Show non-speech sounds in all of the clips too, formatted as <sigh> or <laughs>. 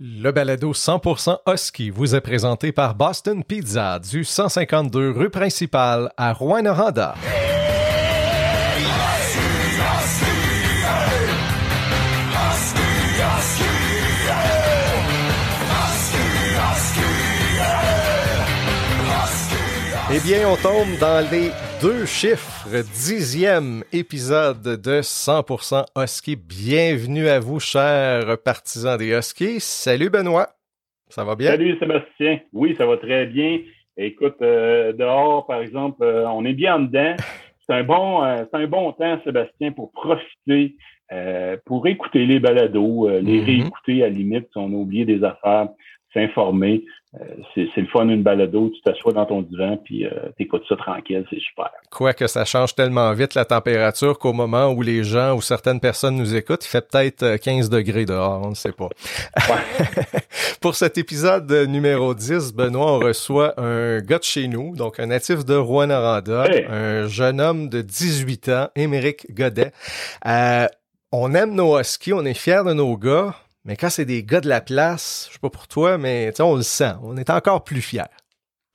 Le balado 100% Husky vous est présenté par Boston Pizza du 152 rue principale à Rouen-Noranda. Eh bien, on tombe dans les deux chiffres, dixième épisode de 100% Husky. Bienvenue à vous, chers partisans des Huskies. Salut Benoît, ça va bien? Salut Sébastien, oui, ça va très bien. Écoute, euh, dehors, par exemple, euh, on est bien en dedans. C'est un bon, euh, c'est un bon temps, Sébastien, pour profiter, pour écouter les balados, les Mhm. réécouter à la limite si on a oublié des affaires, s'informer. Euh, c'est c'est le fun d'une balado, tu t'assois dans ton divan puis euh, t'écoutes ça tranquille, c'est super. Quoique ça change tellement vite la température qu'au moment où les gens ou certaines personnes nous écoutent, il fait peut-être euh, 15 degrés dehors, on ne sait pas. <laughs> Pour cet épisode numéro 10, Benoît, on reçoit un gars de chez nous, donc un natif de Rouen-Noranda, Hey! un jeune homme de 18 ans, Émeric Godet. Euh, on aime nos huskies, on est fiers de nos gars, mais quand c'est des gars de la place, je sais pas pour toi, mais on le sent, on est encore plus fiers.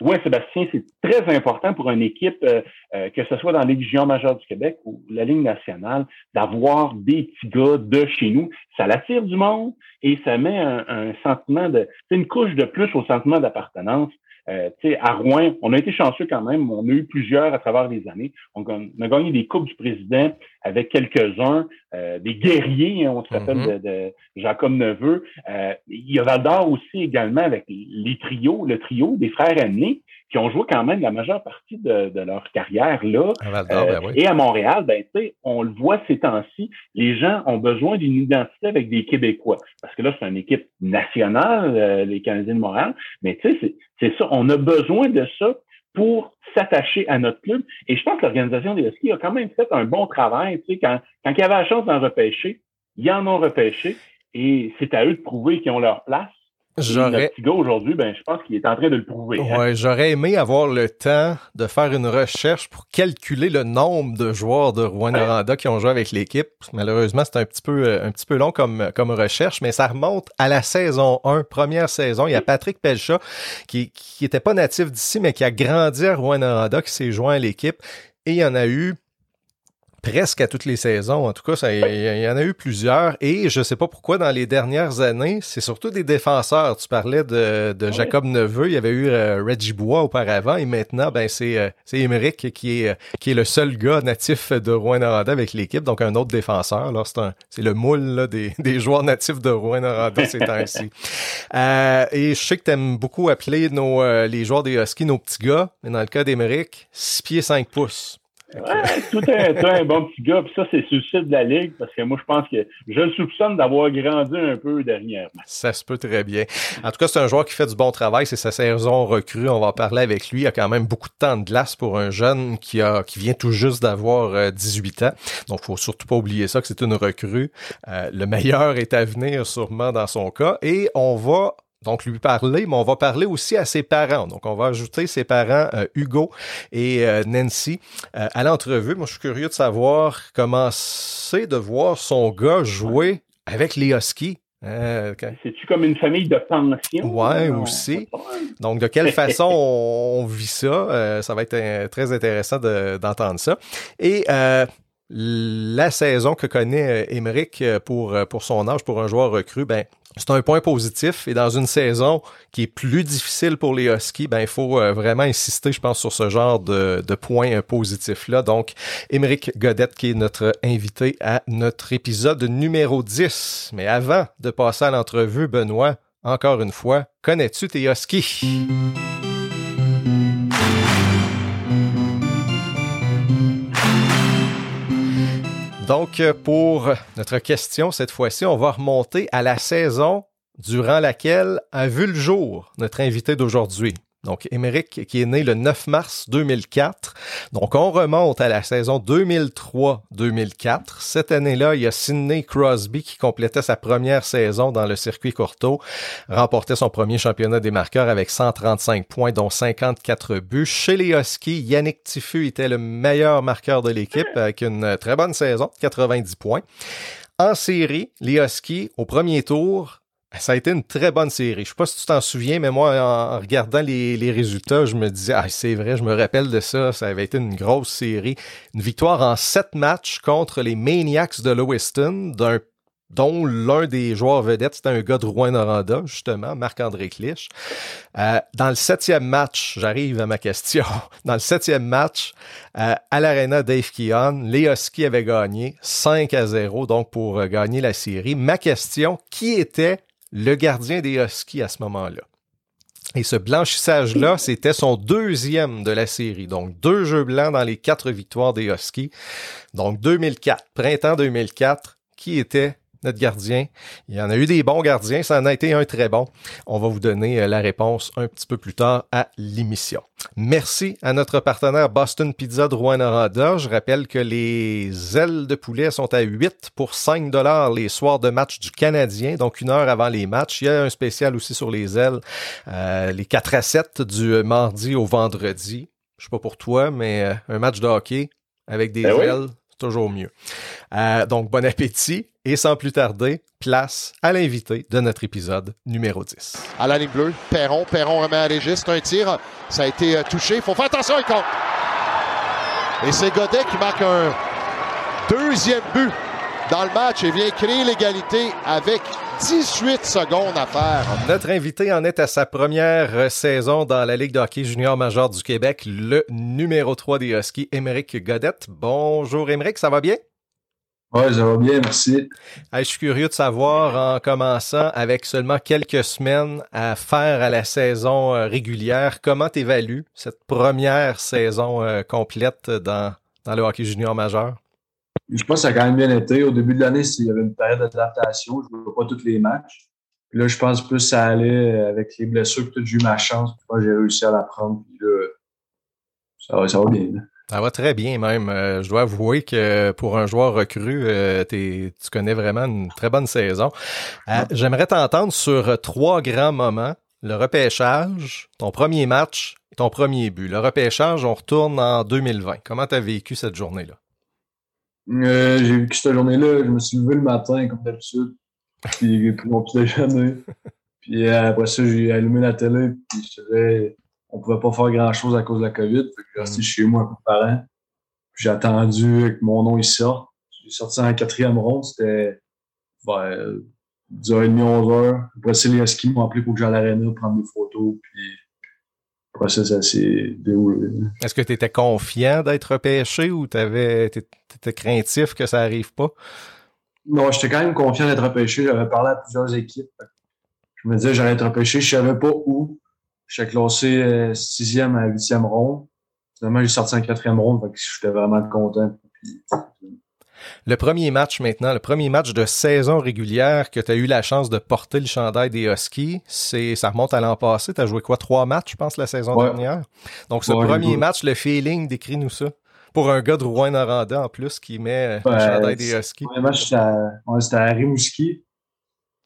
Oui, Sébastien, c'est très important pour une équipe, euh, euh, que ce soit dans Ligue junior majeure du Québec ou la Ligue nationale, d'avoir des petits gars de chez nous. Ça l'attire du monde et ça met un, un sentiment de, c'est une couche de plus au sentiment d'appartenance. Euh, à Rouen, on a été chanceux quand même. On a eu plusieurs à travers les années. On a gagné des coupes du président avec quelques-uns, euh, des guerriers. hein, on se rappelle Mhm. de, de Jacob Neveu. Euh, il y a Val d'Or aussi également avec les trios, le trio des frères aînés qui ont joué quand même la majeure partie de, de leur carrière là. Euh, ben oui. Et à Montréal, ben, tu sais, on le voit ces temps-ci, les gens ont besoin d'une identité avec des Québécois. Parce que là, c'est une équipe nationale, euh, les Canadiens de Montréal. Mais tu sais, c'est- ça. On a besoin de ça pour s'attacher à notre club. Et je pense que l'organisation des Huskies a quand même fait un bon travail. Tu sais, quand, quand il y avait la chance d'en repêcher, ils en ont repêché. Et c'est à eux de prouver qu'ils ont leur place. J'aurais aujourd'hui, ben, je pense qu'il est en train de le prouver. hein. Ouais, j'aurais aimé avoir le temps de faire une recherche pour calculer le nombre de joueurs de Rouen-Noranda qui ont joué avec l'équipe. Malheureusement, c'est un petit peu euh, un petit peu long comme comme recherche, mais ça remonte à la saison 1, première saison. Il y a Patrick Pelcha qui qui était pas natif d'ici mais qui a grandi à Rouen-Noranda qui s'est joint à l'équipe et il y en a eu presque à toutes les saisons. En tout cas, il y en a eu plusieurs. Et je sais pas pourquoi, dans les dernières années, c'est surtout des défenseurs. Tu parlais de. Jacob Neveu. Il y avait eu euh, Reggie Bois auparavant. Et maintenant, ben, c'est, euh, qui est, euh, qui est le seul gars natif de Rouen-Noranda avec l'équipe. Donc, un autre défenseur. C'est, un, c'est le moule là, des, <laughs> des joueurs natifs de Rouen-Noranda ces temps-ci. Euh, et je sais que tu aimes beaucoup appeler nos, les joueurs des Huskies nos petits gars. Mais dans le cas d'Émeric, 6 pieds 5 pouces. Tout un, un bon petit gars. Puis ça, c'est site de la Ligue parce que moi, je pense que je le soupçonne d'avoir grandi un peu dernièrement. Ça se peut très bien. En tout cas, c'est un joueur qui fait du bon travail. C'est sa saison recrue. On va parler avec lui. Il a quand même beaucoup de temps de glace pour un jeune qui a qui vient tout juste d'avoir euh, 18 ans. Donc, faut surtout pas oublier ça que c'est une recrue. Euh, le meilleur est à venir sûrement dans son cas. Et on va donc lui parler, mais on va parler aussi à ses parents. Donc, on va ajouter ses parents, euh, Hugo et euh, Nancy, euh, à l'entrevue. Moi, je suis curieux de savoir comment c'est de voir son gars jouer avec les Huskies. C'est-tu comme une famille de pension? Ouais, Non, aussi. donc, de quelle <laughs> façon on, vit ça? Ça va être très intéressant de- d'entendre ça. Et euh, la saison que connaît Émeric euh, pour, pour son âge, pour un joueur recru, ben, c'est un point positif. Et dans une saison qui est plus difficile pour les Huskies, ben, il faut euh, vraiment insister, je pense, sur ce genre de, de points euh, positifs-là. Donc, Émeric Godette, qui est notre invité à notre épisode numéro 10. Mais avant de passer à l'entrevue, Benoît, encore une fois, connais-tu tes Huskies? Donc, pour notre question cette fois-ci, on va remonter à la saison durant laquelle a vu le jour notre invité d'aujourd'hui. Donc, Émeric, qui est né le 9 mars 2004. Donc, on remonte à la saison 2003-2004. Cette année-là, il y a Sidney Crosby qui complétait sa première saison dans le circuit Courteau, remportait son premier championnat des marqueurs avec 135 points, dont 54 buts. Chez les Huskies, Yannick Tiffu était le meilleur marqueur de l'équipe avec une très bonne saison, 90 points. En série, les Huskies, au premier tour, Ça a été une très bonne série. Je ne sais pas si tu t'en souviens, mais moi, en, regardant les, résultats, je me disais, ah, c'est vrai, je me rappelle de ça. Ça avait été une grosse série. Une victoire en sept matchs contre les Maniacs de Lewiston, dont l'un des joueurs vedettes, c'était un gars de Rouen-Noranda, justement, Marc-André Clich. Euh, dans le septième match, j'arrive à ma question, <laughs> dans le septième match, euh, à l'Arena Dave Keon, les Huskies avaient gagné 5 à 0, donc pour euh, gagner la série. Ma question, qui était le gardien des Huskies à ce moment-là? Et ce blanchissage-là, c'était son deuxième de la série. Donc, deux jeux blancs dans les quatre victoires des Huskies. Donc, 2004, printemps 2004, qui était notre gardien. Il y en a eu des bons gardiens, ça en a été un très bon. On va vous donner euh, la réponse un petit peu plus tard à l'émission. Merci à notre partenaire Boston Pizza de rouen Je rappelle que les ailes de poulet sont à 8 pour 5 dollars les soirs de match du Canadien, donc une heure avant les matchs. Il y a un spécial aussi sur les ailes, euh, les 4 à 7 du mardi au vendredi. Je sais pas pour toi, mais euh, un match de hockey avec des ben ailes, toujours mieux. Euh, donc, bon appétit et sans plus tarder, place à l'invité de notre épisode numéro 10. À la ligne bleue, Perron, Perron remet à Régis, un tir, ça a été euh, touché, il faut faire attention, il compte. Et c'est Godet qui marque un deuxième but dans le match et vient créer l'égalité avec 18 secondes à faire. Notre invité en est à sa première saison dans la Ligue de hockey junior major du Québec, le numéro 3 des Huskies, Émeric Godette. Bonjour Émeric, ça va bien? Oui, ça va bien, merci. je suis curieux de savoir, en commençant avec seulement quelques semaines à faire à la saison euh, régulière, comment tu évalues cette première saison euh, complète dans, dans le hockey junior majeur? Je pense que ça a quand même bien été. Au début de l'année, il y avait une période d'adaptation. Je ne vois pas tous les matchs. là, je pense plus ça allait avec les blessures. que j'ai eu ma chance. j'ai réussi à la prendre. Puis là, ça va, ça bien. Ça va très bien même. Euh, je dois avouer que pour un joueur recru, euh, tu connais vraiment une très bonne saison. Euh, j'aimerais t'entendre sur trois grands moments. Le repêchage, ton premier match, ton premier but. Le repêchage, on retourne en 2020. Comment tu as vécu cette journée-là? Euh, j'ai vu que cette journée-là, je me suis levé le matin, comme d'habitude. Puis j'ai pris mon petit déjeuner. Puis euh, après ça, j'ai allumé la télé. Puis je on pouvait pas faire grand-chose à cause de la COVID. Fait resté chez moi avec mes parents. Puis j'ai attendu que mon nom il sorte. J'ai sorti en quatrième ronde. C'était ben, 10h30, 11h. Après ça, les skis m'ont appelé pour que j'aille à l'aréna prendre des photos. Puis ça s'est déroulé. Est-ce que tu étais confiant d'être repêché ou tu étais craintif que ça arrive pas? Non, j'étais quand même confiant d'être repêché. J'avais parlé à plusieurs équipes. Je me disais j'allais être repêché. Je savais pas où. J'étais classé euh, sixième à huitième ronde. Finalement, j'ai sorti en quatrième ronde. J'étais vraiment content. Le premier match maintenant, le premier match de saison régulière que tu as eu la chance de porter le chandail des Huskies, c'est ça remonte à l'an passé. Tu as joué quoi? Trois matchs, je pense, la saison dernière? Donc, ce premier match, le feeling, décris-nous ça. Pour un gars de Rouen-Noranda, en plus, qui met le chandail des Huskies. Le premier match, c'était à, Rimouski.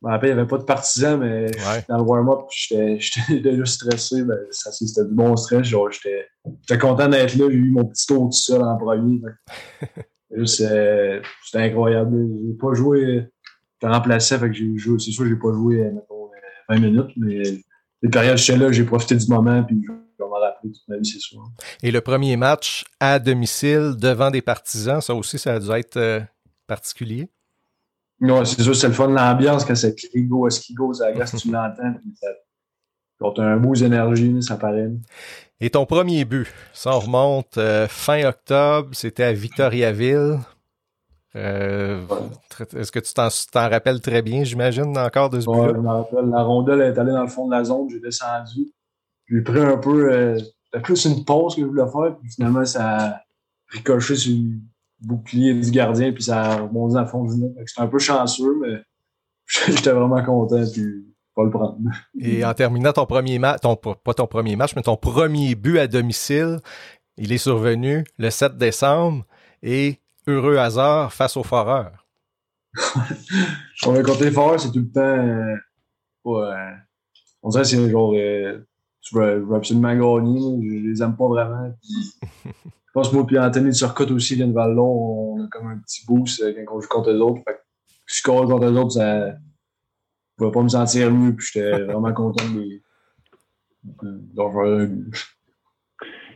Après, il n'y avait pas de partisans, mais dans le warm-up, j'étais <laughs> déjà stressé. Ben, c'était du bon stress. J'étais content d'être là. J'ai eu mon petit tour tout seul en premier. <laughs> C'était incroyable. J'ai pas joué. J'étais remplacé, fait que j'ai joué. C'est sûr, j'ai pas joué, mettons, 20 minutes, mais les périodes j'étais là, j'ai profité du moment, puis je vais m'en rappeler toute ma vie, c'est sûr. Et le premier match à domicile, devant des partisans, ça aussi, ça a dû être euh, particulier? Non, c'est sûr, c'est le fun de l'ambiance quand c'est crie go, ski go, ça glace, tu <laughs> l'entends, puis ça, quand un beau énergie, ça paraît. Et ton premier but, ça remonte euh, fin octobre, c'était à Victoriaville. Euh, est-ce que tu t'en rappelles très bien, j'imagine, encore de ce but je me rappelle. La rondelle est allée dans le fond de la zone, j'ai descendu. J'ai pris un peu, euh, c'était plus une pause que je voulais faire, puis finalement, ça a ricoché sur le bouclier du gardien, puis ça a remonté dans le fond du net. C'était un peu chanceux, mais <laughs> j'étais vraiment content. Puis pas le prendre. <laughs> Et en terminant ton premier match, ton, pas ton premier match, mais ton premier but à domicile, il est survenu le 7 décembre et heureux hasard face aux foreurs. on va compter les foreurs, c'est tout le temps. Euh, ouais, on dirait que c'est genre. Euh, tu veux, absolument gagner. Je les aime pas vraiment. <laughs> je pense que moi et Anthony Turcotte aussi viennent de Vallon. On a comme un petit boost euh, quand on joue contre les autres. Fait que je contre les autres, ça pouvais pas me sentir mieux. Puis j'étais <laughs> vraiment content de,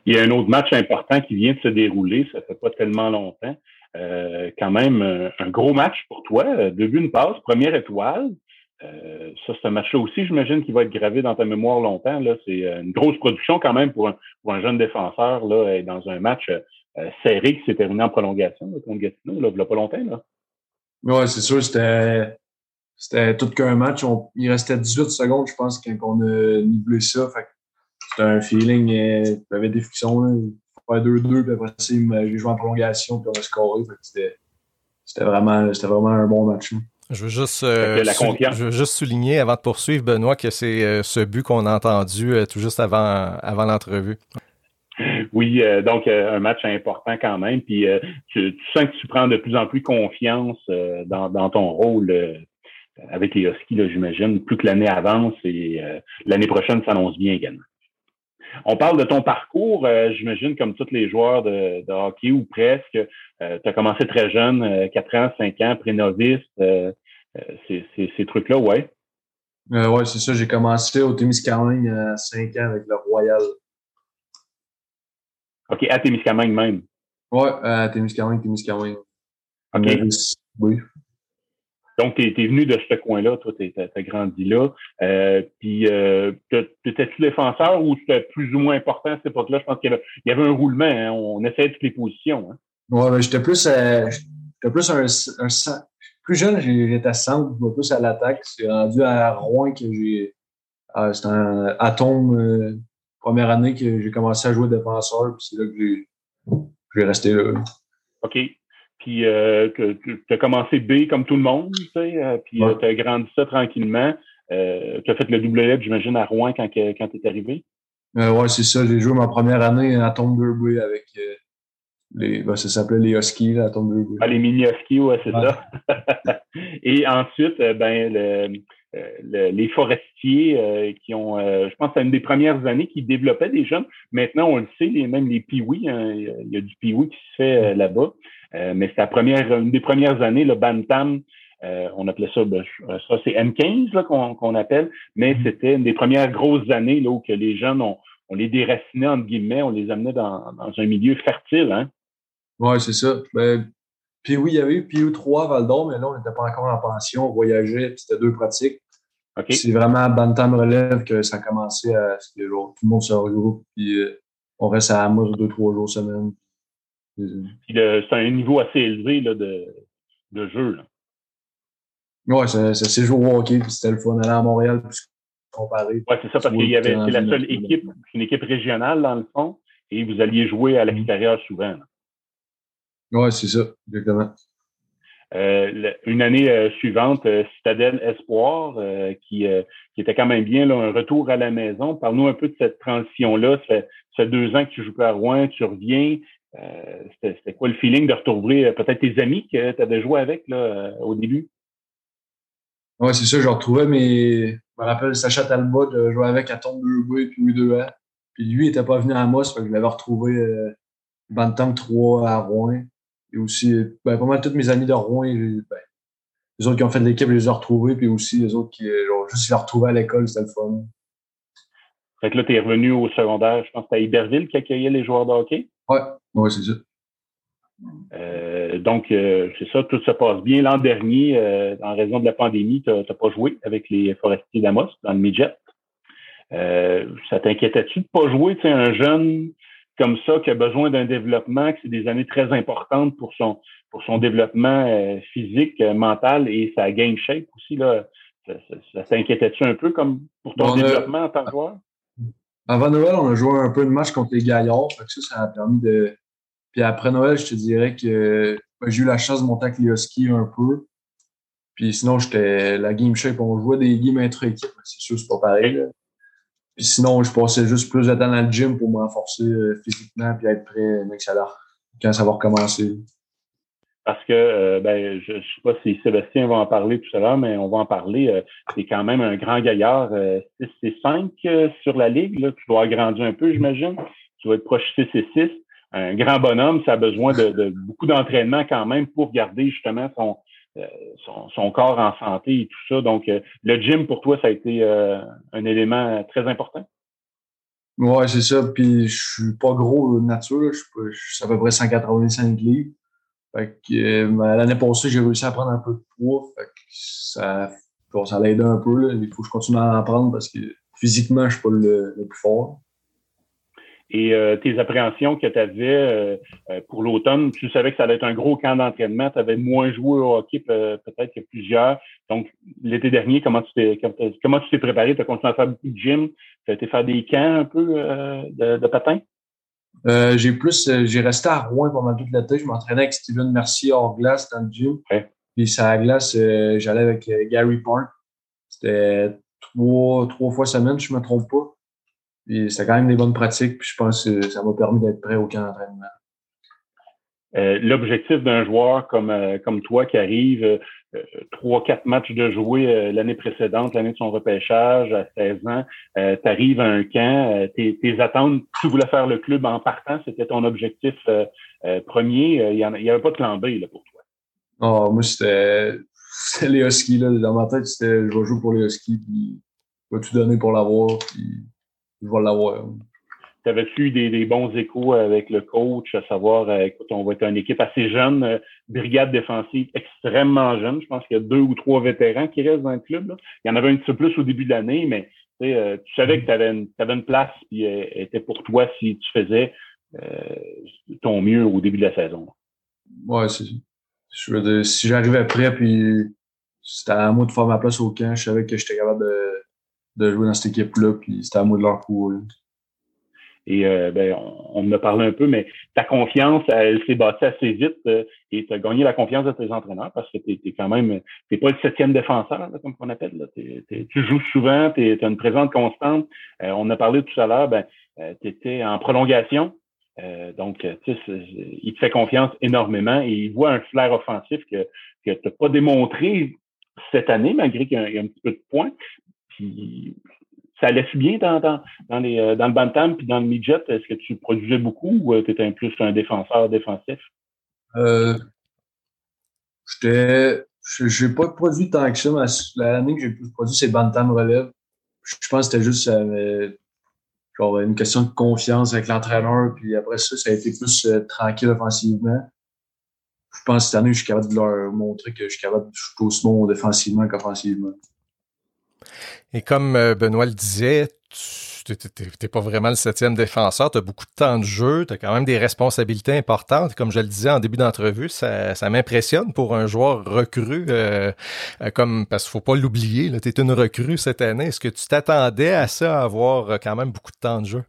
Il y a un autre match important qui vient de se dérouler, ça fait pas tellement longtemps. Euh, quand même, un gros match pour toi. Deux buts, une passe, première étoile. Euh, ça, c'est un match-là aussi, j'imagine, qui va être gravé dans ta mémoire longtemps. Là. C'est euh, une grosse production quand même pour un, pour un jeune défenseur là, dans un match euh, serré qui s'est terminé en prolongation là, contre Gatineau, là, il n'y a pas longtemps. Là. Oui, c'est sûr, c'était, c'était tout qu'un match. il restait 18 secondes, je pense, quand on a nivelé ça. Fait c'était un feeling, il y avait des frictions. Là. Faire 2-2, puis après ça, j'ai joué en prolongation, puis on a scoré. c'était, c'était, vraiment, c'était vraiment un bon match. Je veux, juste, euh, je veux juste souligner avant de poursuivre, Benoît, que c'est euh, ce but qu'on a entendu euh, tout juste avant, avant l'entrevue. Oui, donc un match important quand même. Puis tu, sens que tu prends de plus en plus confiance dans, dans, ton rôle avec les Huskies, j'imagine. Plus que l'année avance et l'année prochaine s'annonce bien également. On parle de ton parcours, j'imagine, comme tous les joueurs de, de hockey ou presque. tu as commencé très jeune, 4 ans, 5 ans, pré-novice. Euh, ces, trucs-là, ouais. Euh, ouais, c'est ça. J'ai commencé au Témiscamingue à 5 ans avec le Royal. OK, à Témiscamingue même. Ouais, à Témiscamingue, Témiscamingue. OK. Oui. Donc, tu es, venu de ce coin-là, toi, tu as, grandi là. Euh, puis, euh, étais-tu défenseur ou c'était plus ou moins important à cette époque-là? Je pense qu'il y, avait un roulement, hein. on essayait toutes les positions. Hein. Ouais, ben, j'étais plus, euh, plus un, un, plus jeune, j'étais centre, je plus à l'attaque. C'est rendu à Rouen que j'ai. Ah, c'était un atome euh, première année que j'ai commencé à jouer défenseur, puis c'est là que j'ai resté là. OK. Puis euh, tu as commencé B comme tout le monde, tu sais, euh, puis tu as grandi ça tranquillement. tu as fait le double j'imagine, à Rouen quand, quand tu es arrivé. oui, c'est ça. J'ai joué ma première année à Tombe avec les, ben, ça s'appelait les Huskies, là, à ton Ah, les mini Huskies, ouais, c'est ça. <laughs> Et ensuite, euh, ben, le, euh, les forestiers euh, qui ont, je pense, c'est une des premières années qui développaient des jeunes. Maintenant, on le sait, les, même les piouis, hein, il y a du piwi qui se fait là-bas. Mais c'est la première, une des premières années, le Bantam, on appelait ça, ben, ça c'est M15 qu'on appelle, mais mm-hmm. c'était une des premières grosses années là, où que les jeunes, on, on les déracinait, entre guillemets, on les amenait dans, dans un milieu fertile. Hein? Oui, c'est ça. Ben, puis oui, il y avait eu PU 3 Val d'Or, mais là, on n'était pas encore en pension, on voyageait, c'était deux pratiques. C'est vraiment à Bantam Relève que ça a commencé à. Tout le monde se regroupe, puis euh, on reste à Amos deux, trois jours semaine. C'est un niveau assez élevé là, de, de jeu. Là. Ouais, c'est joué au hockey, puis c'était le fun d'aller à Montréal, puis comparer. Ouais, c'est ça, parce qu'il y avait c'est la seule équipe, une équipe régionale dans le fond, et vous alliez jouer à l'extérieur souvent. Oui, c'est ça, exactement. Euh, une année euh, suivante, euh, Citadelle Espoir, qui, qui était quand même bien, là, un retour à la maison. Parle-nous un peu de cette transition-là. Ça, fait, deux ans que tu joues à Rouen, tu reviens. C'était quoi le feeling de retrouver peut-être tes amis que tu avais joué avec là, au début? Oui, c'est ça. Je retrouvais mes. Je me rappelle Sacha Talbot, de jouer avec à Tombe 2 et puis 2 a Puis lui, il n'était pas venu à Moss, fait que je l'avais retrouvé Bantam 3 à Rouen. Et aussi, ben, pas mal toutes mes amis de Rouen, ben, les autres qui ont fait de l'équipe, je les ai retrouvés, puis aussi les autres qui, ont juste les retrouvé à l'école, c'était le fun. Fait que là, tu es revenu au secondaire, je pense que c'était à Iberville qui accueillait les joueurs de hockey? Ouais, ouais, c'est ça. Euh, donc, euh, c'est ça, tout se passe bien. L'an dernier, euh, en raison de la pandémie, tu n'as pas joué avec les forestiers d'Amos dans le midget. ça t'inquiétait-tu de pas jouer, tu sais, un jeune comme ça qui a besoin d'un développement, que c'est des années très importantes pour son pour son développement euh, physique, euh, mental et sa game shape aussi là? Ça, ça, s'inquiétait-tu un peu comme pour ton développement en tant que joueur? Avant Noël, on a joué un peu de match contre les Gaillards. ça, ça a permis de. Puis après Noël, je te dirais que ben, j'ai eu la chance de monter avec les Huskies un peu. Puis sinon, j'étais la game shape, on jouait des games intra-équipe. C'est sûr, c'est pas pareil. Puis sinon, je passais juste plus de temps dans le gym pour me renforcer euh, physiquement puis être prêt quand ça va recommencer. Parce que, euh, ben, je ne sais pas si Sébastien va en parler tout à l'heure, mais on va en parler. Euh, c'est quand même un grand gaillard. c'est 5 sur la ligue. Là. Tu dois agrandir un peu, j'imagine. Tu vas être proche 6 et 6. Un grand bonhomme, ça a besoin de, beaucoup d'entraînement quand même pour garder justement son, son, corps en santé et tout ça. Donc, le gym, pour toi, ça a été un élément très important? Ouais, c'est ça. Puis je suis pas gros de nature. Je, suis à peu près 185 livres. Fait que l'année passée, j'ai réussi à prendre un peu de poids. Fait que ça, ça l'aide un peu. Il faut que je continue à en prendre parce que physiquement, je suis pas le plus fort et euh, tes appréhensions que tu avais euh, euh, pour l'automne. Tu savais que ça allait être un gros camp d'entraînement. Tu avais moins joué au hockey peut-être que plusieurs. Donc, l'été dernier, comment tu t'es comment tu t'es préparé? Tu as continué à faire beaucoup de gym. Tu as été faire des camps un peu de, de patin? J'ai plus j'ai resté à Rouen pendant toute l'été. Je m'entraînais avec Steven Mercier hors glace dans le gym. Puis ça à glace, j'allais avec Gary Park. C'était trois, trois fois semaine, je me trompe pas. Puis c'était quand même des bonnes pratiques, puis je pense que ça m'a permis d'être prêt au camp d'entraînement. Euh, l'objectif d'un joueur comme, euh, comme toi qui arrive euh, trois, quatre matchs de jouer l'année précédente, l'année de son repêchage à 16 ans, tu arrives à un camp, tes, tes, attentes, tu voulais faire le club en partant, c'était ton objectif premier. Il n'y avait pas de plan B là, pour toi. Oh, moi, c'était les Huskies. Là. Dans ma tête, c'était je vais jouer pour les Huskies, puis je vais tout donner pour l'avoir. Puis je vais l'avoir. Tu avais-tu des, des, bons échos avec le coach, à savoir, euh, écoute, on va être une équipe assez jeune, euh, brigade défensive extrêmement jeune. Je pense qu'il y a deux ou trois vétérans qui restent dans le club. Il y en avait un petit peu plus au début de l'année, mais euh, tu savais que tu avais, une, avais une place qui était pour toi si tu faisais ton mieux au début de la saison. Ouais, c'est je si j'arrivais prêt puis c'était à moi de faire ma place au camp, je savais que j'étais capable de de jouer dans cette équipe-là, puis c'était à moi de leur prouver. Et euh, ben, on, on en a parlé un peu, mais ta confiance, elle, s'est bâtie assez vite euh, et tu as gagné la confiance de tes entraîneurs parce que tu es, quand même, t'es pas le septième défenseur, comme on appelle. Là. tu joues souvent, tu as une présence constante. Euh, on a parlé tout à l'heure, ben, tu étais en prolongation. donc, tu sais, il te fait confiance énormément et il voit un flair offensif que, que tu n'as pas démontré cette année, malgré qu'il y, a un petit peu de points, puis ça laisse bien dans, euh, dans le bantam puis dans le midget? Est-ce que tu produisais beaucoup ou euh, tu étais plus un défenseur défensif? Euh, j'étais. J'ai pas produit tant que ça, l'année que j'ai plus produit, c'est Bantam Relève. Je pense que c'était juste genre une question de confiance avec l'entraîneur, puis après ça, ça a été plus tranquille offensivement. Je pense que cette année, je suis capable de leur montrer que je suis capable de jouer aussi bon défensivement qu'offensivement. Et comme euh, Benoît le disait, tu n'es pas vraiment le septième défenseur, tu as beaucoup de temps de jeu, tu as quand même des responsabilités importantes. Comme je le disais en début d'entrevue, ça, m'impressionne pour un joueur recru, euh, euh, comme parce qu'il faut pas l'oublier, tu es une recrue cette année. Est-ce que tu t'attendais à ça, à avoir quand même beaucoup de temps de jeu?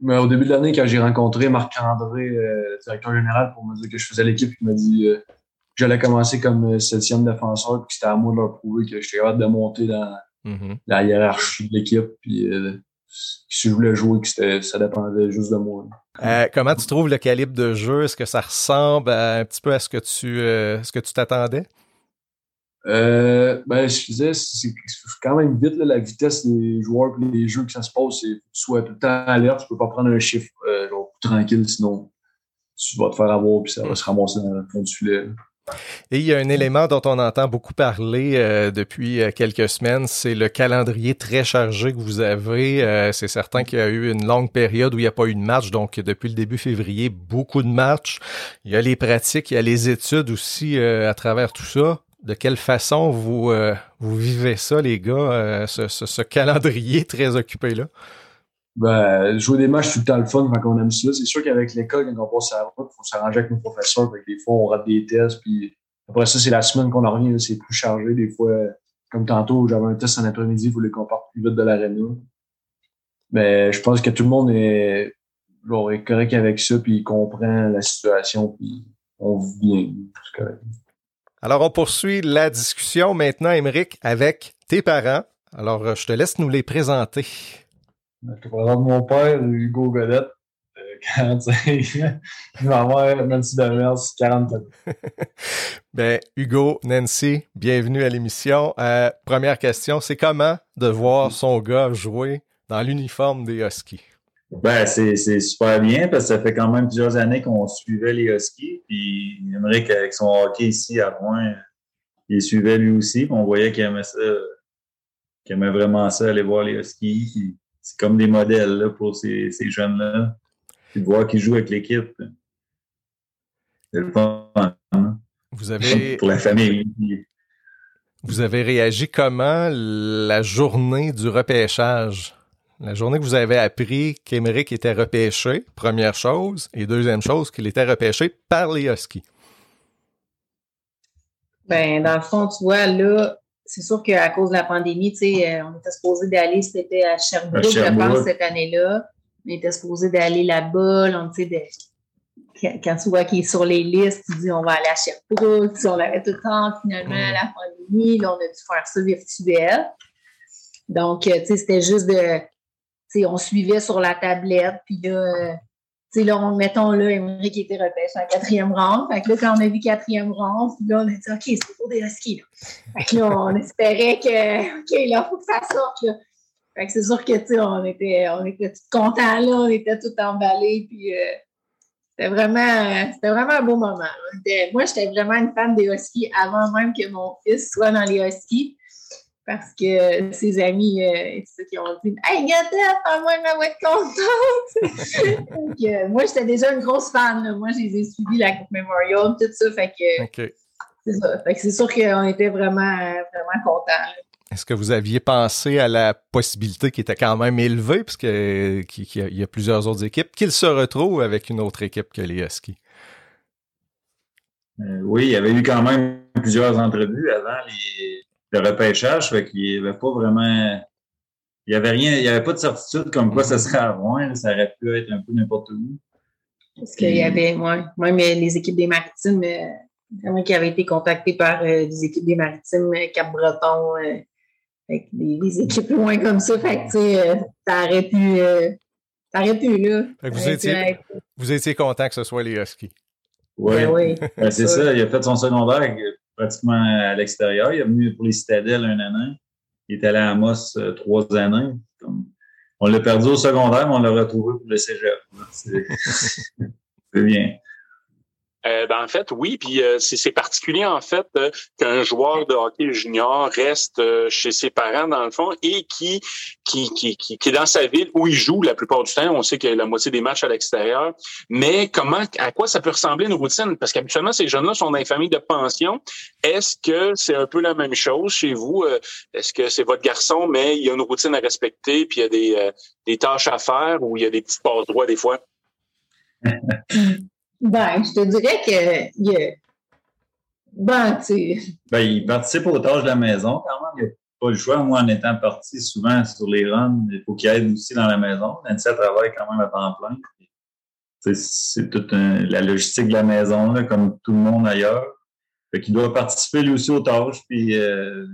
Mais au début de l'année, quand j'ai rencontré Marc-André, directeur général, pour me dire que je faisais l'équipe, il m'a dit j'allais commencer comme septième défenseur, puis c'était à moi de leur prouver que j'étais capable de monter dans Mm-hmm. la hiérarchie de l'équipe. Puis euh, si je voulais jouer, que ça dépendait juste de moi. Euh, comment tu trouves le calibre de jeu? Est-ce que ça ressemble un petit peu à ce que tu euh, ce que tu t'attendais? ben, je disais, c'est quand même vite la vitesse des joueurs et les jeux que ça se passe. C'est tu sois tout le temps alerte, tu peux pas prendre un chiffre tranquille, sinon tu vas te faire avoir puis ça va se ramasser dans le fond du filet. Et il y a un élément dont on entend beaucoup parler euh, depuis euh, quelques semaines, c'est le calendrier très chargé que vous avez. Euh, c'est certain qu'il y a eu une longue période où il n'y a pas eu de match, donc depuis le début février, beaucoup de matchs. Il y a les pratiques, il y a les études aussi à travers tout ça. De quelle façon vous, vous vivez ça, les gars, ce, ce, calendrier très occupé-là? Ben, jouer des matchs, tout le temps le fun, quand on aime ça. C'est sûr qu'avec l'école, quand on passe à la route, il faut s'arranger avec nos professeurs. des fois, on rate des tests, puis après ça, c'est la semaine qu'on en revient, c'est plus chargé. Des fois, comme tantôt, j'avais un test en après-midi, il fallait qu'on parte plus vite de l'aréna. Mais je pense que tout le monde est, genre, est correct avec ça, puis il comprend la situation, puis on vit bien. Alors, on poursuit la discussion maintenant, Émeric, avec tes parents. Alors, je te laisse nous les présenter. Je présente mon père, Hugo Godette, <laughs> 45 Ma mère, Nancy Demers, 44 <laughs> ben, Hugo, Nancy, bienvenue à l'émission. Euh, première question, c'est comment de voir son gars jouer dans l'uniforme des Huskies? Ben, c'est super bien parce que ça fait quand même plusieurs années qu'on suivait les Huskies. Puis, j'aimerais qu'avec son hockey ici à Rouen, il suivait lui aussi. On voyait qu'il aimait ça, qu'il aimait vraiment ça, aller voir les Huskies. C'est comme des modèles là, pour ces, ces jeunes-là. Puis de voir qu'ils jouent avec l'équipe. C'est le fun. Hein? Vous avez. pour la famille. Vous avez réagi comment la journée du repêchage? La journée que vous avez appris qu'Emerick était repêché, première chose, et deuxième chose, qu'il était repêché par les Huskies. Ben, dans le fond, tu vois, là, c'est sûr qu'à cause de la pandémie, tu sais, euh, on était supposé d'aller, c'était à Sherbrooke, à Sherbrooke, je pense, cette année-là. On était supposé d'aller là-bas, on, tu sais, quand tu vois qu'il est sur les listes, tu dis on va aller à Sherbrooke, on avait tout le temps finalement à la pandémie, là on a dû faire ça virtuel. Donc, euh, tu sais, c'était juste de, tu sais, on suivait sur la tablette, puis là, euh, sais, là, on, mettons là, qui était repêché en quatrième rang. Fait que là, quand on a vu quatrième puis là, on a dit, OK, c'est pour des Huskies, là. Fait que là, on espérait que, OK, là, faut que ça sorte, là. Fait que c'est sûr que, tu sais, on était, on était contents, là, on était tout emballés, puis euh, c'était vraiment, c'était vraiment un beau moment. Moi, j'étais vraiment une fan des Huskies avant même que mon fils soit dans les Huskies. Parce que ses amis, euh, ceux qui ont dit Hey, Gata, moi, je vais être contente. <laughs> Donc, euh, moi, j'étais déjà une grosse fan. Moi, je les ai suivis, la Coupe Memorial, tout ça. Fait que c'est ça. Fait que c'est sûr qu'on était vraiment, vraiment contents. Est-ce que vous aviez pensé à la possibilité qui était quand même élevée, puisque qu'il y a plusieurs autres équipes, qu'il se retrouve avec une autre équipe que les Huskies? Euh, oui, il y avait eu quand même plusieurs entrevues avant les, le repêchage, fait qu'il n'y avait pas vraiment. Il n'y avait rien, il n'y avait pas de certitude comme quoi ça serait à Rouen. Ça aurait pu être un peu n'importe où. Parce qu'il y avait, même les équipes des maritimes, euh, qui avaient été contactés par euh, des équipes des maritimes, Cap-Breton, fait des, équipes loin comme ça, fait que, tu sais, euh, ça aurait pu, euh, ça aurait pu, là. vous, étiez, vous étiez content que ce soit les Huskies. Ben oui, ben, c'est ça. Il a fait son secondaire pratiquement à l'extérieur. Il est venu pour les Citadelles un an. Il est allé à Amos euh, trois années. on l'a perdu au secondaire, mais on l'a retrouvé pour le cégep. C'est <laughs> bien. Euh, ben, en fait, oui, puis euh, c'est particulier en fait euh, qu'un joueur de hockey junior reste chez ses parents dans le fond et qui qui, qui, qui, est dans sa ville où il joue la plupart du temps. On sait qu'il y a la moitié des matchs à l'extérieur. Mais comment, à quoi ça peut ressembler une routine? Parce qu'habituellement, ces jeunes-là sont dans les familles de pension. Est-ce que c'est un peu la même chose chez vous? Est-ce que c'est votre garçon, mais il y a une routine à respecter, puis il y a des, des tâches à faire ou il y a des petits passe-droits des fois? <laughs> Ben, je te dirais que il ben, ben, il participe aux tâches de la maison quand même. Il n'a pas le choix. Moi, en étant parti souvent sur les runs, il faut qu'il aide aussi dans la maison. Nancy travaille quand même à temps plein. C'est toute la logistique de la maison, là, comme tout le monde ailleurs. Fait qu'il doit participer lui aussi aux tâches. Puis euh,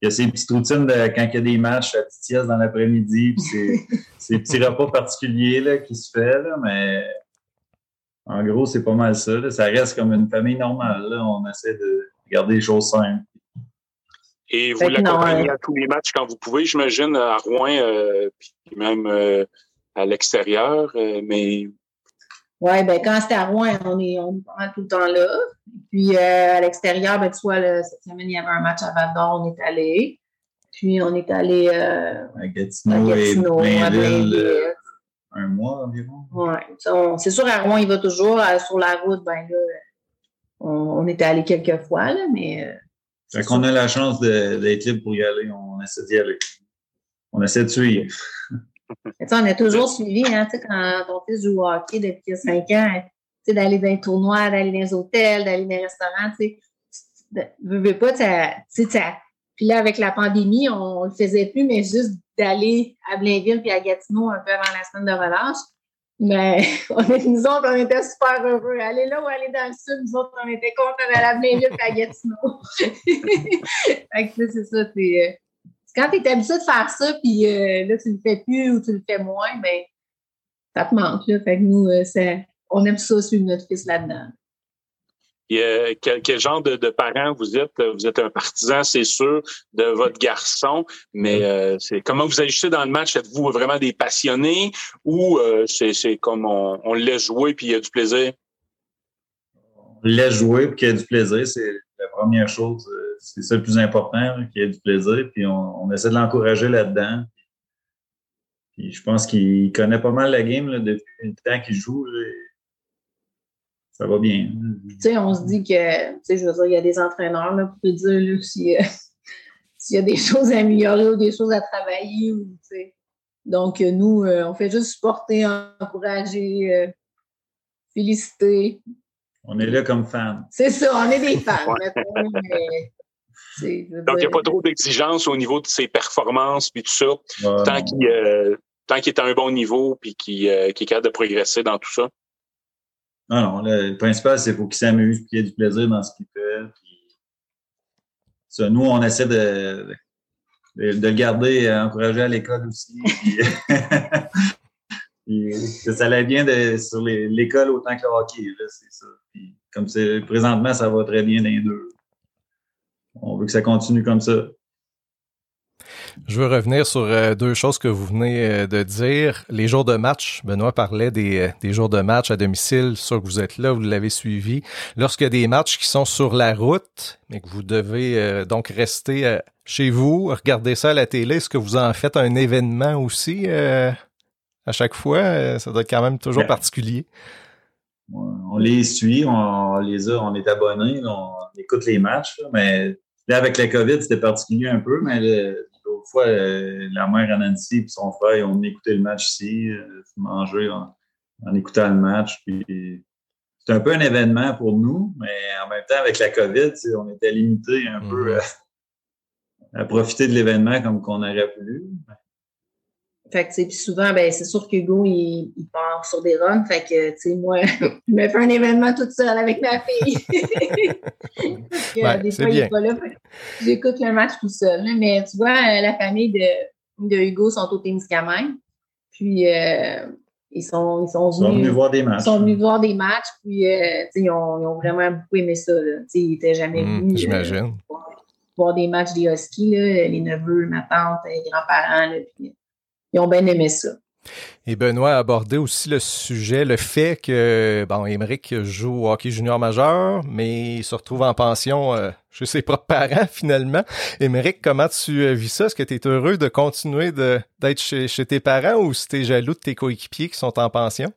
il y a ses petites routines de quand il y a des matchs à petite dans l'après-midi. Puis ces <laughs> petits repas particuliers là, qui se fait, là, mais en gros, c'est pas mal ça. Ça reste comme une famille normale. On essaie de garder les choses simples. Et vous l'accompagnez à tous les matchs quand vous pouvez, j'imagine, à Rouen, euh, puis même euh, à l'extérieur. Euh, mais oui, ben quand c'était à Rouen, on est, on tout le temps là. Puis à l'extérieur, ben, tu vois, cette semaine, il y avait un match à Val d'Or, on est allé. Puis on est allé à Gatineau, à Gatineau et Blainville un mois environ. Oui. C'est sûr, à Rouen, il va toujours. Euh, sur la route, ben là, on, on était allé quelques fois, là, mais. Euh, fait qu'on a la chance d'être libre pour y aller. On essaie d'y aller. On essaie de suivre. on a toujours suivi, hein, quand ton fils joue au hockey depuis 5 ans, d'aller dans les tournois, d'aller dans les hôtels, d'aller dans les restaurants, tu sais. veux pas, tu sais, puis là, avec la pandémie, on ne le faisait plus, mais juste d'aller à Blainville puis à Gatineau un peu avant la semaine de relâche. Mais <laughs> on est, nous autres, on était super heureux. Aller là ou aller dans le sud, nous autres, on était contents d'aller à Blainville puis à Gatineau. <laughs> fait que c'est ça, c'est... Euh, quand tu es habitué de faire ça, puis euh, là, tu le fais plus ou tu le fais moins, mais ben, ça te manque. Là. Fait que nous, euh, on aime ça suivre notre fils là-dedans quel, genre de, de, parent vous êtes? Vous êtes un partisan, c'est sûr, de votre garçon, mais euh, c'est comment vous agissez dans le match? Êtes-vous vraiment des passionnés ou euh, c'est comme on, on, le laisse jouer puis il y a du plaisir? On le laisse jouer puis qu'il y a du plaisir, c'est la première chose. Euh, c'est ça le plus important, qu'il ait du plaisir. Puis on, essaie de l'encourager là-dedans. Puis je pense qu'il connaît pas mal la game là, depuis le temps qu'il joue. Ça va bien. Tu sais, on se dit que, tu sais, je veux dire, il y a des entraîneurs là, pour te dire <laughs> s'il y a des choses à améliorer ou des choses à travailler. Ou, Donc, nous, euh, on fait juste supporter, encourager, euh, féliciter. On est là comme fans. C'est ça, on est des fans. <laughs> Donc, il n'y a pas trop d'exigences au niveau de ses performances puis tout ça. tant qu'il euh, est à un bon niveau puis qu'il euh, est capable de progresser dans tout ça. Non, non. Le, principal, c'est qu'il s'amuse qu'il ait du plaisir dans ce qu'il fait. nous, on essaie de, le garder euh, encouragé à l'école aussi. <laughs> ça allait bien de, sur l'école autant que le hockey, c'est ça. comme c'est présentement, ça va très bien les deux. On veut que ça continue comme ça. Je veux revenir sur euh, deux choses que vous venez euh, de dire. Les jours de match, Benoît parlait des, euh, des jours de match à domicile, sûr que vous êtes là, vous l'avez suivi. Lorsqu'il y a des matchs qui sont sur la route, mais que vous devez donc rester chez vous, regarder ça à la télé, est-ce que vous en faites un événement aussi à chaque fois? Ça doit être quand même toujours particulier. On les suit, on, les a, on est abonnés, on écoute les matchs, mais là, avec la COVID, c'était particulier un peu, mais l'autre fois, euh, la mère Nancy et son frère, ont écouté le match ici, euh, manger en, écoutant le match. Puis c'est un peu un événement pour nous, mais en même temps, avec la COVID, on était limité un peu mm-hmm. à, profiter de l'événement comme qu'on aurait voulu. Fait que, puis souvent, ben, c'est sûr qu'Hugo, il, il, part sur des runs. Fait que, tu sais, moi, <laughs> je me fais un événement toute seule avec ma fille. <laughs> que, des fois, il n'est pas là. J'écoute le match tout seul. Mais tu vois, euh, la famille de, de Hugo sont au Témiscamingue. Puis, euh, ils sont, ils sont venus, ils sont venus voir des matchs. Ils sont venus voir des matchs. Puis, euh, ils, ont, ils, ont, vraiment beaucoup aimé ça. Là. Ils n'étaient jamais mmh, venus. J'imagine. voir, des matchs des Huskies, là, les neveux, ma tante, les grands-parents. Puis, ils ont bien aimé ça. Et Benoît a abordé aussi le sujet, le fait que, bon, Émeric joue au hockey junior majeur, mais il se retrouve en pension euh, chez ses propres parents, <laughs> finalement. Émeric, comment tu euh, vis ça? Est-ce que tu es heureux de continuer d'être chez, tes parents ou si tu es jaloux de tes coéquipiers qui sont en pension?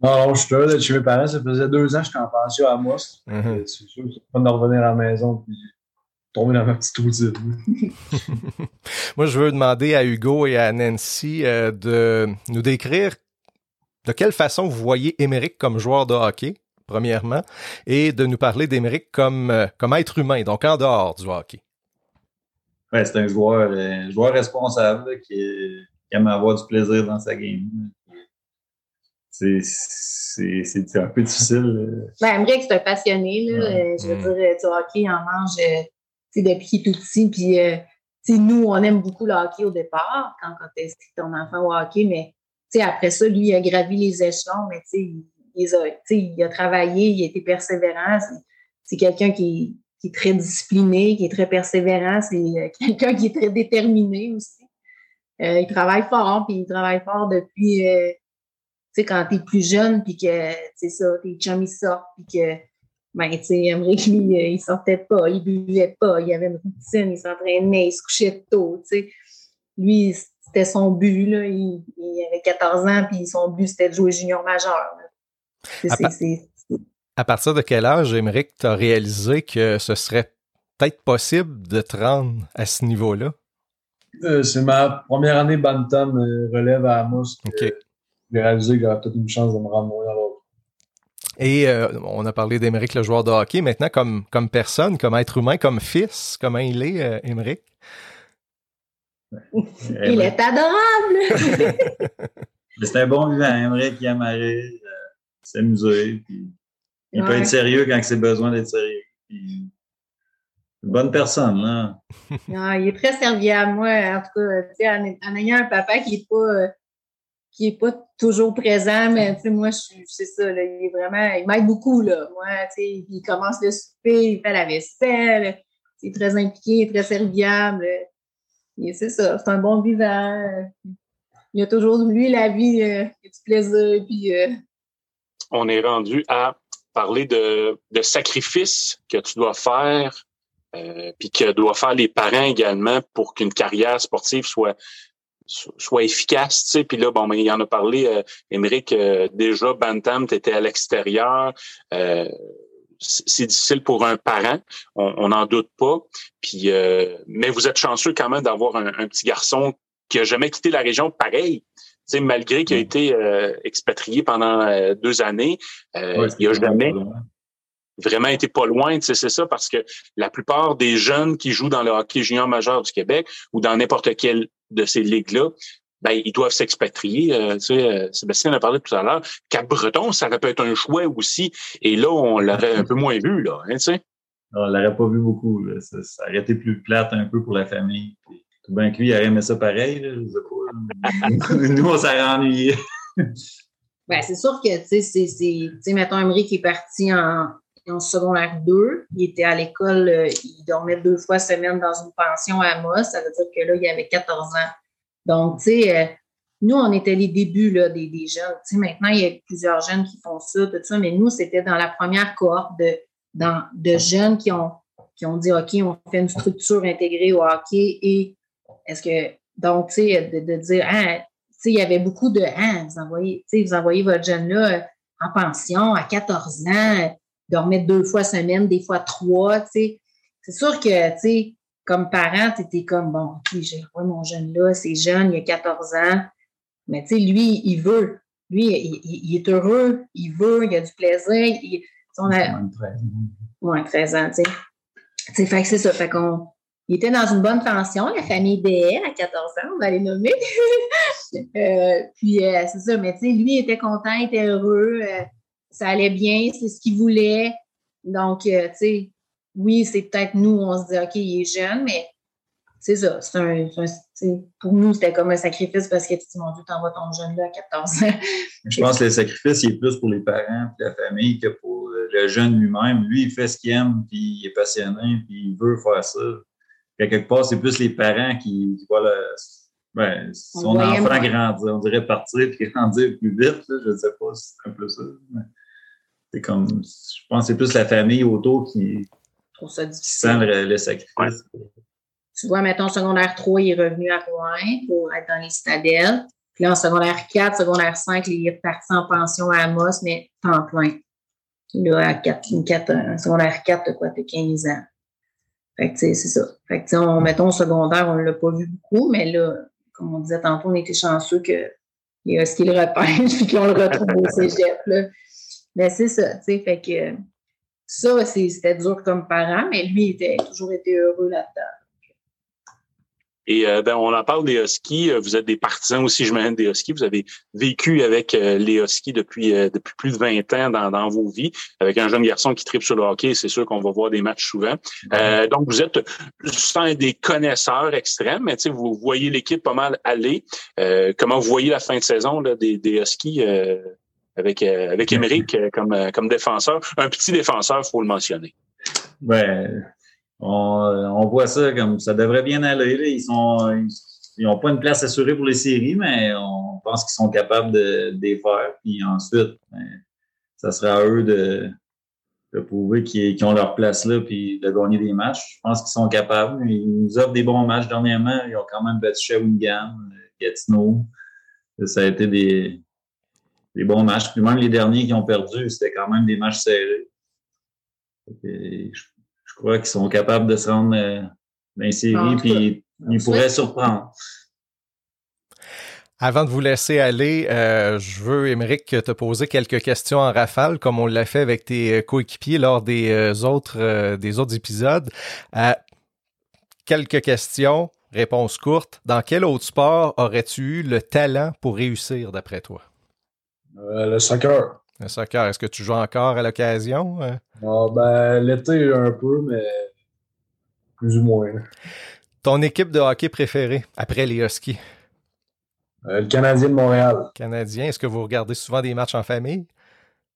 Non, je suis heureux d'être chez mes parents. Ça faisait deux ans que j'étais en pension à Mosque. Mm-hmm. C'est sûr, c'est pas de revenir à la maison tomber dans ma petite routine. <laughs> Moi, je veux demander à Hugo et à Nancy euh, de nous décrire de quelle façon vous voyez Émeric comme joueur de hockey, premièrement, et de nous parler d'Émeric comme, euh, comme être humain, donc en dehors du hockey. Ouais, c'est un joueur, euh, joueur responsable qui, aime avoir du plaisir dans sa game. C'est un peu difficile. Ben, Émeric, c'est un passionné. Là. Je veux mm. dire, du hockey, il en mange depuis qu'il est tout petit. Puis, euh, nous, on aime beaucoup le hockey au départ, quand, quand ton enfant au hockey, mais après ça, lui, il a gravi les échelons, mais il, il, a, il a travaillé, il a été persévérant. C'est quelqu'un qui, qui, est très discipliné, qui est très persévérant. C'est euh, <laughs> quelqu'un qui est très déterminé aussi. Euh, il travaille fort, puis il travaille fort depuis, tu sais, quand tu es plus jeune, puis que, c'est ça, tes chums, ils sortent, puis que ben, tu sais, Emmerich, lui, euh, il sortait pas, il buvait pas, il avait une routine, il s'entraînait, il se couchait tôt, tu sais. Lui, c'était son but, là. Il, avait 14 ans, puis son but, c'était de jouer junior majeur. À, partir de quel âge, Émeric, tu as réalisé que ce serait peut-être possible de te rendre à ce niveau-là? Euh, c'est ma première année Bantam euh, relève à Amos. J'ai réalisé qu'il y avait peut-être une chance de me rendre et euh, on a parlé d'Émeric, le joueur de hockey. Maintenant, comme, comme personne, comme être humain, comme fils, comment il est, euh, Émeric? <laughs> il est adorable! <laughs> C'est un bon vivant, Émeric, il aime aller, euh, s'amuser. il peut être sérieux quand c'est besoin d'être sérieux. une bonne personne, là. <laughs> Ah, il est très serviable. Moi, en tout cas, en, en, ayant un papa qui n'est pas qui est pas toujours présent, mais tu sais, moi, c'est ça, il est vraiment, il m'aide beaucoup, là. Moi, tu sais, il commence le souper, il fait la vaisselle, il est très impliqué, très serviable. C'est ça, c'est un bon vivant. Il a toujours, lui, la vie, euh, il a du plaisir, puis... Euh, On est rendu à parler de, de sacrifices que tu dois faire puis que doivent faire les parents également pour qu'une carrière sportive soit soit efficace, tu sais. Puis là, bon, mais il en a parlé, euh, Émeric, déjà, Bantam, tu étais à l'extérieur. c'est difficile pour un parent, on n'en doute pas. Puis, mais vous êtes chanceux quand même d'avoir un, un, petit garçon qui a jamais quitté la région pareil malgré qu'il a été euh, expatrié pendant euh, deux années, euh, il a jamais vraiment été pas loin, c'est ça, parce que la plupart des jeunes qui jouent dans le hockey junior majeur du Québec ou dans n'importe quelle de ces ligues-là, ben, ils doivent s'expatrier. Euh, tu sais, Sébastien en a parlé tout à l'heure. Cap-Breton, ça aurait pu être un choix aussi. Et là, on l'aurait un peu moins vu, là, hein, tu sais. On l'aurait pas vu beaucoup. Ça, ça, aurait été plus plate un peu pour la famille. Tout bien que lui, il aurait aimé ça pareil. Là, je sais pas. <laughs> Nous, on s'est ennuyé. ben, c'est sûr que, tu sais, c'est, mettons, Emery qui est parti en, en secondaire 2. Il était à l'école, euh, il dormait deux fois semaine dans une pension à Amos. Ça veut dire que là, il avait 14 ans. Donc, tu sais, euh, nous, on était les débuts là, des, jeunes. Tu sais, maintenant, il y a plusieurs jeunes qui font ça, tout ça, mais nous, c'était dans la première cohorte de, dans, de jeunes qui ont, qui ont dit, OK, on fait une structure intégrée au hockey et est-ce que, donc, tu sais, de, dire, ah, tu sais, il y avait beaucoup de, ah, vous envoyez, tu sais, vous envoyez votre jeune-là en pension à 14 ans, dormait deux fois semaine, des fois trois, tu sais. C'est sûr que, tu sais, comme parent, tu étais comme, bon, OK, j'ai mon jeune-là, c'est jeune, il a 14 ans, mais tu sais, lui, il veut. Lui, il, est heureux, il veut, il a du plaisir. Il, on a, 13 Ouais, 13 ans, tu sais. Fait que c'est ça. Fait qu'on il était dans une bonne pension, la famille BL à 14 ans, on va les nommer. <laughs> Euh, puis euh, c'est ça, mais tu sais, lui était content, il était heureux, euh, ça allait bien, c'est ce qu'il voulait. Donc, tu sais, oui, c'est peut-être nous, on se dit, OK, il est jeune, mais c'est ça. C'est un, pour nous, c'était comme un sacrifice parce que, mon Dieu, t'envoies ton jeune là à 14 ans. Je pense que le sacrifice, il est plus pour les parents et la famille que pour le jeune lui-même. Lui, il fait ce qu'il aime, puis il est passionné, puis il veut faire ça quelque part, c'est plus les parents qui, voient ben, son enfant grandir, on dirait partir et grandir plus vite. je ne sais pas si c'est un peu ça. C'est comme, je pense que c'est plus la famille autour qui, ça sent le, sacrifice. Tu vois, mettons, secondaire 3, il est revenu à Rouen pour être dans les citadelles. Puis là, en secondaire 4, secondaire 5, il est parti en pension à Amos, mais temps plein. Là, à 4, 4, secondaire 4, quoi, t'as 15 ans. Fait que, c'est ça. Fait que, on, mettons, secondaire, on ne l'a pas vu beaucoup, mais là, comme on disait tantôt, on était chanceux que il y a ce qu'il repêche <laughs> puis qu'on le retrouve au cégep, là. Mais c'est ça, tu sais, fait que ça, c'était dur comme parent, mais lui, il était toujours été heureux là-dedans. Et euh, ben, on en parle des Huskies. Euh, vous êtes des partisans aussi, je m'imagine, des Huskies. Vous avez vécu avec euh, les Huskies depuis, depuis plus de 20 ans dans, dans vos vies, avec un jeune garçon qui tripe sur le hockey. C'est sûr qu'on va voir des matchs souvent. donc, vous êtes sans des connaisseurs extrêmes, mais vous voyez l'équipe pas mal aller. comment vous voyez la fin de saison là, des, des Huskies avec, avec Émeric comme, comme défenseur? Un petit défenseur, faut le mentionner. Ben, on, voit ça comme ça devrait bien aller. Ils sont ils n'ont pas une place assurée pour les séries, mais on pense qu'ils sont capables de, les faire. Puis ensuite, ben, ça sera à eux de, de prouver qu'ils ont leur place là puis de gagner des matchs. Je pense qu'ils sont capables. Ils nous offrent des bons matchs dernièrement. Ils ont quand même battu Shawinigan, Gatineau. Ça a été des, des bons matchs. Puis même les derniers qui ont perdu, c'était quand même des matchs serrés. je je crois qu'ils sont capables de se rendre euh, dans les séries, puis ils pourraient surprendre. Avant de vous laisser aller, euh, je veux, Émeric, te poser quelques questions en rafale, comme on l'a fait avec tes euh, coéquipiers lors des autres des autres épisodes. quelques questions, réponse courte. Dans quel autre sport aurais-tu eu le talent pour réussir, d'après toi? Le soccer. Le soccer, est-ce que tu joues encore à l'occasion? Ah, ben, l'été un peu, mais plus ou moins. Ton équipe de hockey préférée après les Huskies? Euh, le Canadien de Montréal. Canadien, est-ce que vous regardez souvent des matchs en famille?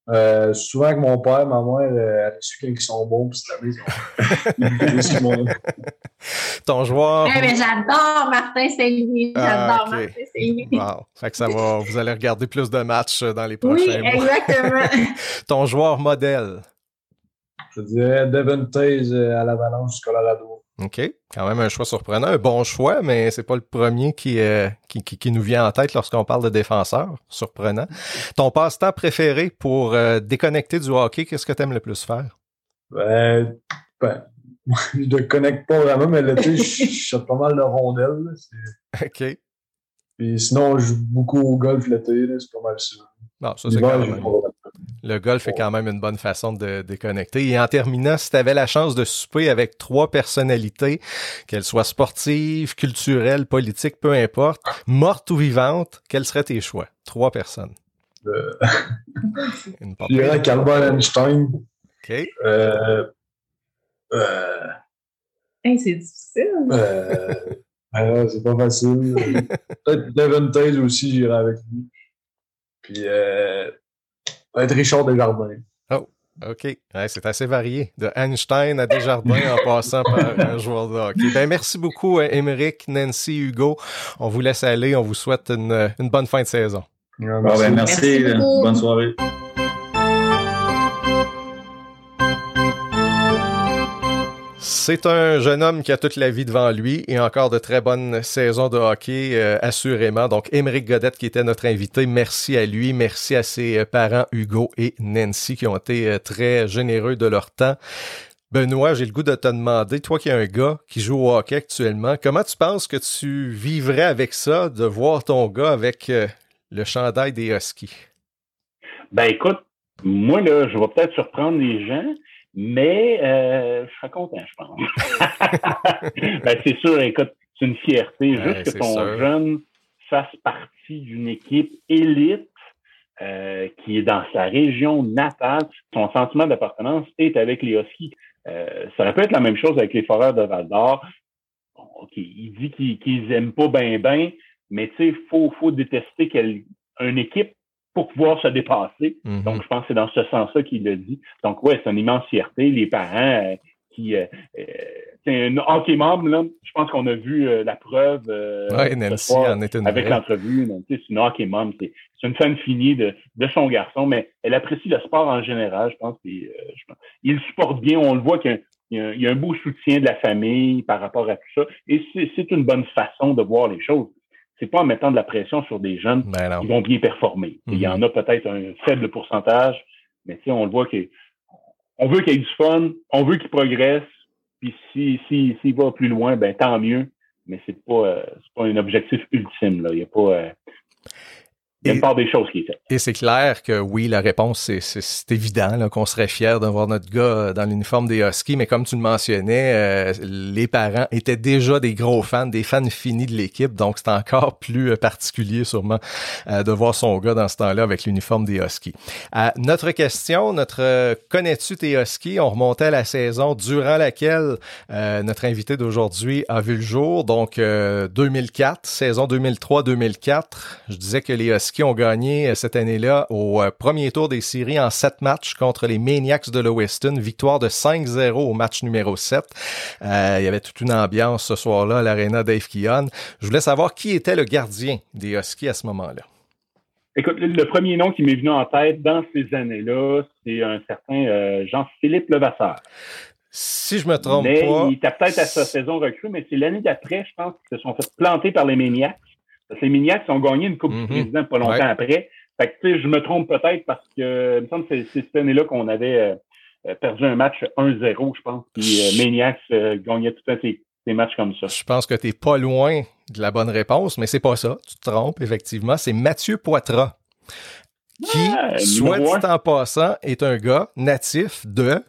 Euh, souvent avec mon père, ma mère, elle a su qu'ils sont bons, puis cette année, <laughs> Ton joueur. Eh, mais j'adore Martin Saint-Louis. J'adore ah, Martin Saint-Louis. Wow. Fait que ça va, vous allez regarder plus de matchs dans les prochains oui, exactement. <laughs> Ton joueur modèle? Je dirais Devin Taze à l'Avalanche du Colorado. OK. Quand même un choix surprenant. Un bon choix, mais c'est pas le premier qui, qui, qui, nous vient en tête lorsqu'on parle de défenseur. Surprenant. Ton passe-temps préféré pour déconnecter du hockey, qu'est-ce que tu aimes le plus faire? Ben, ben <laughs> je ne connecte pas vraiment, mais l'été, je shot pas mal de rondelles. OK. Puis sinon, je joue beaucoup au golf l'été, c'est pas mal ça. Non, ça c'est quand même... Le golf est quand même une bonne façon de déconnecter. Et en terminant, si tu avais la chance de souper avec trois personnalités, qu'elles soient sportives, culturelles, politiques, peu importe, mortes ou vivantes, quels seraient tes choix? Trois personnes. Euh... je dirais <laughs> Einstein. OK. Euh... Euh... c'est difficile. Euh... Ah, c'est pas facile. <laughs> Peut-être Devin Taze aussi, j'irai avec lui. Puis euh, Richard Desjardins. Oh, OK. c'est assez varié. De Einstein à Desjardins en passant par un joueur de hockey. Ben, merci beaucoup, Émeric, Nancy, Hugo. On vous laisse aller. On vous souhaite une, une bonne fin de saison. merci. Ben, merci. merci bonne soirée. C'est un jeune homme qui a toute la vie devant lui et encore de très bonnes saisons de hockey, euh, assurément. Donc, Émeric Godette qui était notre invité, merci à lui, merci à ses euh, parents Hugo et Nancy qui ont été euh, très généreux de leur temps. Benoît, j'ai le goût de te demander, toi qui es un gars qui joue au hockey actuellement, comment tu penses que tu vivrais avec ça, de voir ton gars avec le chandail des Huskies? Ben écoute, moi je vais peut-être surprendre les gens, mais euh, je serais content, je pense. <laughs> ben, c'est sûr, écoute, c'est une fierté juste que ton jeune fasse partie d'une équipe élite euh, qui est dans sa région natale. Son sentiment d'appartenance est avec les Huskies. Euh, ça aurait pu être la même chose avec les Foreurs de Val d'Or. OK, il dit qu'ils aiment pas bien, bien, mais tu sais, faut, faut détester quelle, une équipe pour pouvoir se dépasser. Mhm. Donc, je pense que c'est dans ce sens-là qu'il le dit. Donc, ouais, c'est une immense fierté. Les parents euh, qui... Euh, euh, c'est un hockey membre, là. Je pense qu'on a vu la preuve ouais, Nancy en est une avec l'entrevue. C'est une hockey mom. C'est une fan finie de, de son garçon, mais elle apprécie le sport en général. Je pense qu'il il supporte bien. On le voit qu'il y, y, a un beau soutien de la famille par rapport à tout ça. Et c'est une bonne façon de voir les choses c'est pas en mettant de la pression sur des jeunes ben qui vont bien performer. Il y en mhm. a peut-être un faible pourcentage, mais on le voit qu'on veut qu'il y ait du fun, on veut qu'il progresse, puis s'il si, si, va plus loin, ben tant mieux, mais c'est pas, euh, pas un objectif ultime. Là. Il y a pas. Euh, et, des choses qui Et c'est clair que oui, la réponse, c'est évident qu'on serait fier d'avoir notre gars euh, dans l'uniforme des Huskies, mais comme tu le mentionnais, euh, les parents étaient déjà des gros fans, des fans finis de l'équipe, donc c'est encore plus euh, particulier sûrement de voir son gars dans ce temps-là avec l'uniforme des Huskies. notre question, notre connais-tu tes Huskies? On remontait à la saison durant laquelle notre invité d'aujourd'hui a vu le jour, donc 2004, saison 2003-2004. Je disais que les Huskies qui ont gagné euh, cette année-là au euh, premier tour des séries en sept matchs contre les Maniacs de Lewiston. Victoire de 5-0 au match numéro 7. Euh, il y avait toute une ambiance ce soir-là à l'aréna Dave Keon. Je voulais savoir qui était le gardien des Huskies à ce moment-là. Écoute, le premier nom qui m'est venu en tête dans ces années-là, c'est un certain Jean-Philippe Levasseur. Si je me trompe mais pas. Il était peut-être à sa saison recrue, mais c'est l'année d'après, je pense, qu'ils se sont fait planter par les Maniacs. Les Miniacs ont gagné une Coupe du mhm. Président pas longtemps après. Fait que, tu sais, je me trompe peut-être parce que, il me semble que c'est cette année-là qu'on avait euh, perdu un match 1-0, je pense. Puis euh, Maniacs euh, gagnait tout un ces, ces matchs comme ça. Je pense que tu n'es pas loin de la bonne réponse, mais c'est pas ça. Tu te trompes, effectivement. C'est Mathieu Poitras, qui, soit dit en passant, est un gars natif de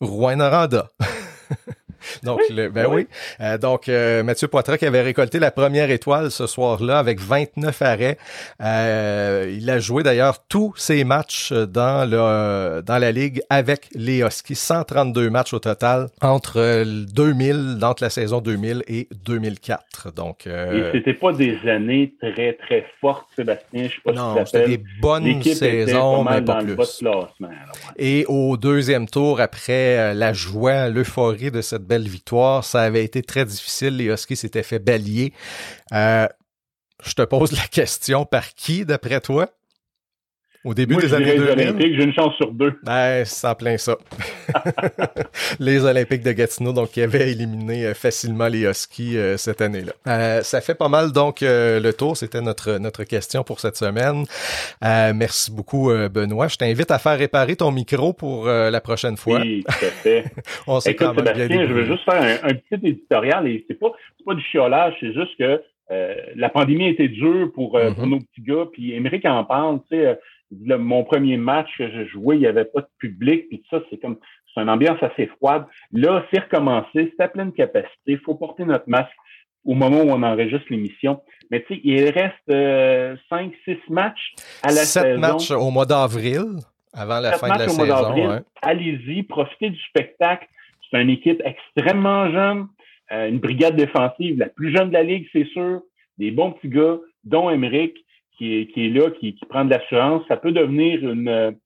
Rouen-Noranda. <laughs> <laughs> Donc, ben oui. Euh, donc, euh, Mathieu Poitras qui avait récolté la première étoile ce soir-là avec 29 arrêts. Euh, il a joué d'ailleurs tous ses matchs dans le dans la ligue avec les Huskies. 132 matchs au total entre 2000, entre la saison 2000 et 2004. Donc, et c'était pas des années très très fortes, Sébastien. Je sais pas non, c'était des bonnes saisons, mais pas plus. Et au deuxième tour, après la joie, l'euphorie de cette belle victoire. Ça avait été très difficile. Les Huskies s'étaient fait balayer. Euh, je te pose la question par qui, d'après toi? Au début des années 2000. Les Olympiques, j'ai une chance sur deux. Ben, c'est en plein ça. <laughs> les Olympiques de Gatineau, donc, qui avaient éliminé euh, facilement les Huskies euh, cette année-là. Euh, ça fait pas mal, donc, le tour. C'était notre, notre question pour cette semaine. merci beaucoup, Benoît. Je t'invite à faire réparer ton micro pour la prochaine fois. Oui, tout à fait. <laughs> On Écoute, quand même Sébastien, je veux juste faire un, un petit éditorial et c'est pas, pas du chiolage, c'est juste que la pandémie a été dure pour, pour mm-hmm. nos petits gars, puis Émeric en parle, tu sais, mon premier match que j'ai joué, il n'y avait pas de public, puis ça, c'est comme c'est une ambiance assez froide. Là, c'est recommencé, c'est à pleine capacité. Il faut porter notre masque au moment où on enregistre l'émission. Mais tu sais, il reste euh, cinq, six matchs à la saison. Sept matchs au mois d'avril, avant la fin de la saison. Allez-y, profitez du spectacle. C'est une équipe extrêmement jeune, euh, une brigade défensive, la plus jeune de la ligue, c'est sûr. Des bons petits gars, dont Emmerich qui est, qui est là, qui, qui prend de l'assurance, ça peut devenir une,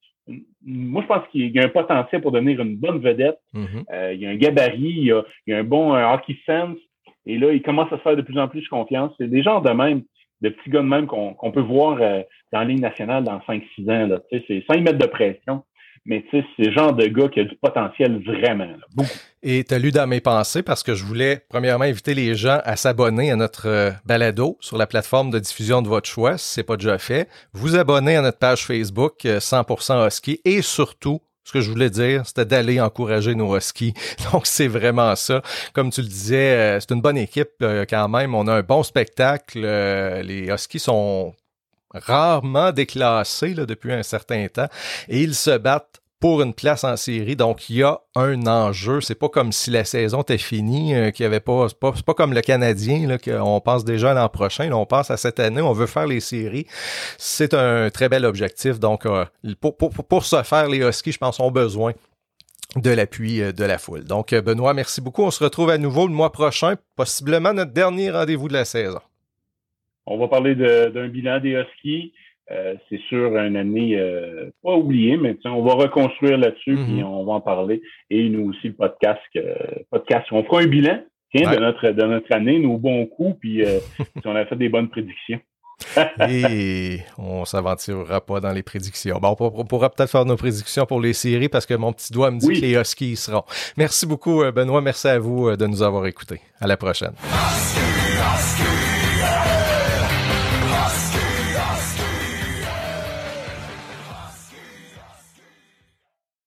moi, je pense qu'il y a un potentiel pour devenir une bonne vedette. Mm-hmm. euh, il y a un gabarit, il y a, il y a un bon hockey sense. Et là, il commence à se faire de plus en plus confiance. C'est des gens de même, de petits gars de même qu'on peut voir euh, dans la ligne nationale dans 5-6 ans. Là, c'est sans y mettre de pression. Mais tu sais, c'est le genre de gars qui a du potentiel vraiment. beaucoup. Et tu as lu dans mes pensées parce que je voulais premièrement inviter les gens à s'abonner à notre euh, balado sur la plateforme de diffusion de votre choix, si c'est pas déjà fait. Vous abonner à notre page Facebook 100% euh, Husky et surtout ce que je voulais dire, c'était d'aller encourager nos Huskies. <laughs> Donc, c'est vraiment ça. Comme tu le disais, euh, c'est une bonne équipe quand même. On a un bon spectacle. les Huskies sont rarement déclassés depuis un certain temps et ils se battent pour une place en série. Donc, il y a un enjeu. C'est pas comme si la saison était finie, euh, qu'il y avait pas, c'est pas, comme le Canadien, là, qu'on pense déjà l'an prochain. on pense à cette année, on veut faire les séries. C'est un très bel objectif. Donc, euh, pour, pour, pour ce faire, les Huskies, je pense, ont besoin de l'appui euh, de la foule. Donc, Benoît, merci beaucoup. On se retrouve à nouveau le mois prochain, possiblement notre dernier rendez-vous de la saison. On va parler d'un bilan des Huskies. Euh, c'est sûr, une année euh, pas oubliée, mais on va reconstruire là-dessus mm puis on va en parler. Et nous aussi, le podcast, podcast. On fera un bilan de, notre, de notre année, nos bons coups, puis euh, <laughs> si on a fait des bonnes prédictions. <laughs> Et on s'aventurera pas dans les prédictions. Bon, on pourra peut-être faire nos prédictions pour les séries parce que mon petit doigt me dit que les Huskies y seront. Merci beaucoup, Benoît. Merci à vous de nous avoir écoutés. À la prochaine. Husky, Husky.